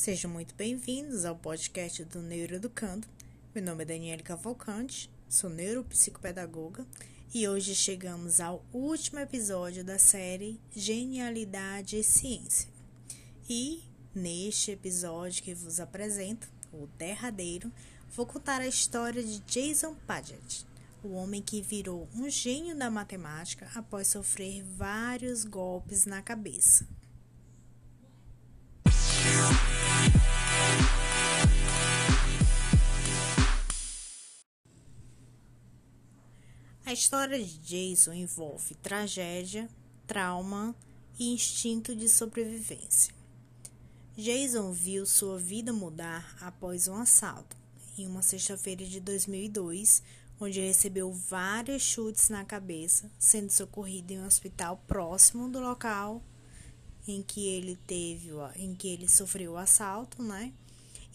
Sejam muito bem-vindos ao podcast do Neuroeducando. Meu nome é Daniela Cavalcante, sou neuropsicopedagoga e hoje chegamos ao último episódio da série Genialidade e Ciência. E neste episódio que vos apresento, o derradeiro, vou contar a história de Jason Paget, o homem que virou um gênio da matemática após sofrer vários golpes na cabeça. A história de Jason envolve tragédia, trauma e instinto de sobrevivência. Jason viu sua vida mudar após um assalto, em uma sexta-feira de 2002, onde recebeu vários chutes na cabeça, sendo socorrido em um hospital próximo do local em que ele teve, em que ele sofreu o assalto, né?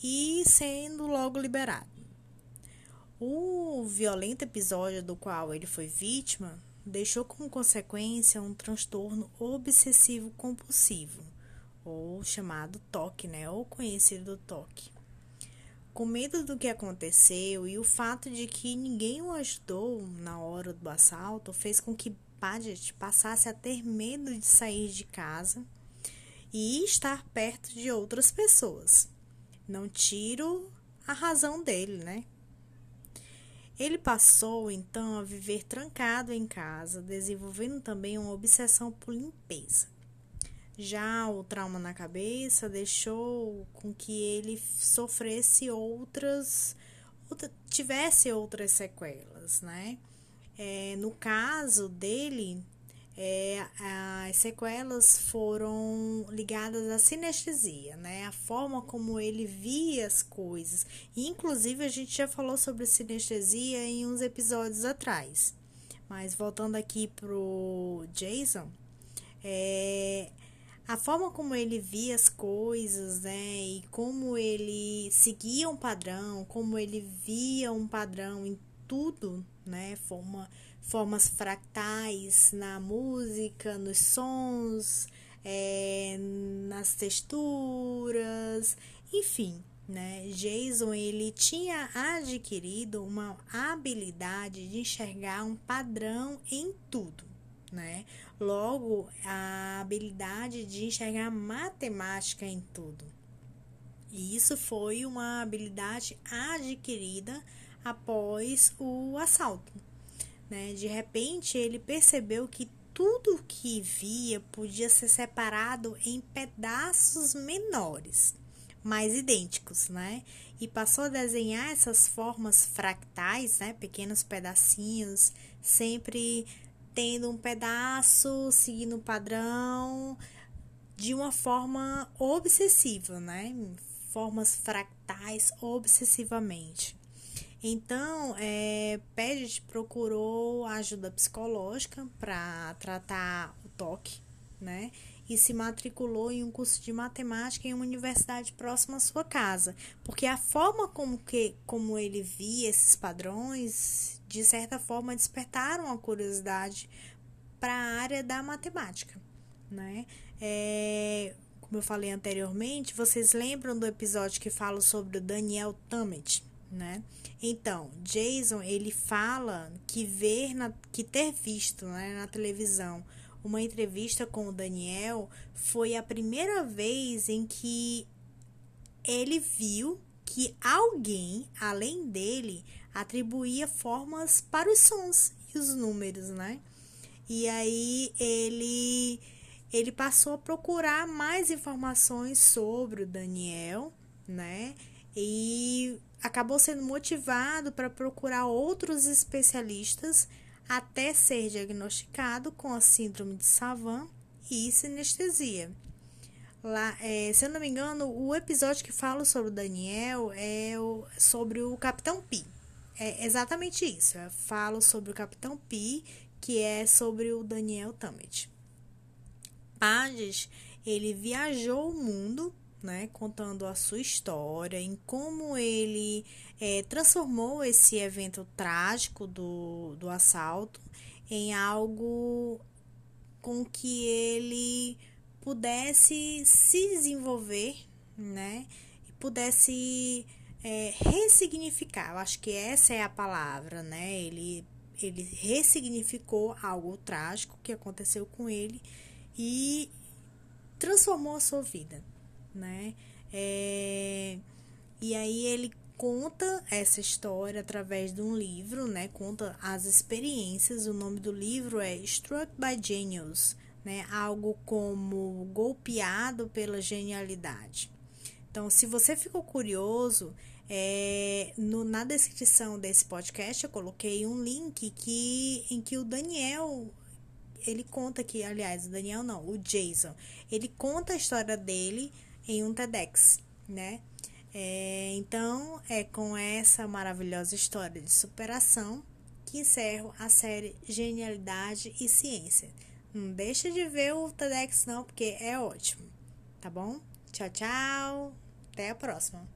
E sendo logo liberado. O violento episódio do qual ele foi vítima deixou como consequência um transtorno obsessivo compulsivo, ou chamado TOC, né, ou conhecido TOC. Com medo do que aconteceu e o fato de que ninguém o ajudou na hora do assalto, fez com que Paget passasse a ter medo de sair de casa e estar perto de outras pessoas. Não tiro a razão dele, né? Ele passou então a viver trancado em casa, desenvolvendo também uma obsessão por limpeza. Já o trauma na cabeça deixou com que ele sofresse outras, outra, tivesse outras sequelas, né? É, no caso dele, é, as sequelas foram ligadas à sinestesia, né? A forma como ele via as coisas. E, inclusive, a gente já falou sobre sinestesia em uns episódios atrás. Mas voltando aqui pro Jason, é, a forma como ele via as coisas, né? E como ele seguia um padrão, como ele via um padrão em tudo, né? Forma formas fractais na música, nos sons, é, nas texturas, enfim, né? Jason ele tinha adquirido uma habilidade de enxergar um padrão em tudo, né? Logo, a habilidade de enxergar matemática em tudo. E isso foi uma habilidade adquirida após o assalto, né? De repente, ele percebeu que tudo que via podia ser separado em pedaços menores, mas idênticos, né? E passou a desenhar essas formas fractais, né? Pequenos pedacinhos, sempre tendo um pedaço seguindo um padrão de uma forma obsessiva, né? Formas fractais obsessivamente. Então, é, Paget procurou ajuda psicológica para tratar o toque, né? E se matriculou em um curso de matemática em uma universidade próxima à sua casa, porque a forma como, que, como ele via esses padrões, de certa forma, despertaram a curiosidade para a área da matemática, né? É, como eu falei anteriormente, vocês lembram do episódio que fala sobre o Daniel Tammet? Né? Então, Jason, ele fala que ver na, que ter visto, né, na televisão uma entrevista com o Daniel foi a primeira vez em que ele viu que alguém, além dele, atribuía formas para os sons e os números, né? E aí ele ele passou a procurar mais informações sobre o Daniel, né? E acabou sendo motivado para procurar outros especialistas até ser diagnosticado com a síndrome de Savant e sinestesia. Lá, é, se eu não me engano, o episódio que fala sobre o Daniel é o, sobre o Capitão Pi. É exatamente isso. Eu falo sobre o Capitão Pi, que é sobre o Daniel Tammet. Pages, ele viajou o mundo né, contando a sua história, em como ele é, transformou esse evento trágico do, do assalto em algo com que ele pudesse se desenvolver né? E pudesse é, ressignificar. Eu acho que essa é a palavra, né? Ele, ele ressignificou algo trágico que aconteceu com ele e transformou a sua vida, né? É, e aí ele conta essa história através de um livro, né? Conta as experiências. O nome do livro é Struck by Genius, né? Algo como golpeado pela genialidade. Então, se você ficou curioso, é, no, na descrição desse podcast eu coloquei um link que, em que o Daniel ele conta que, aliás, o Daniel não, o Jason, ele conta a história dele em um TEDx, né? É, então, é com essa maravilhosa história de superação que encerro a série Genialidade e Ciência. Não deixa de ver o TEDx não, porque é ótimo, tá bom? Tchau, tchau. Até a próxima.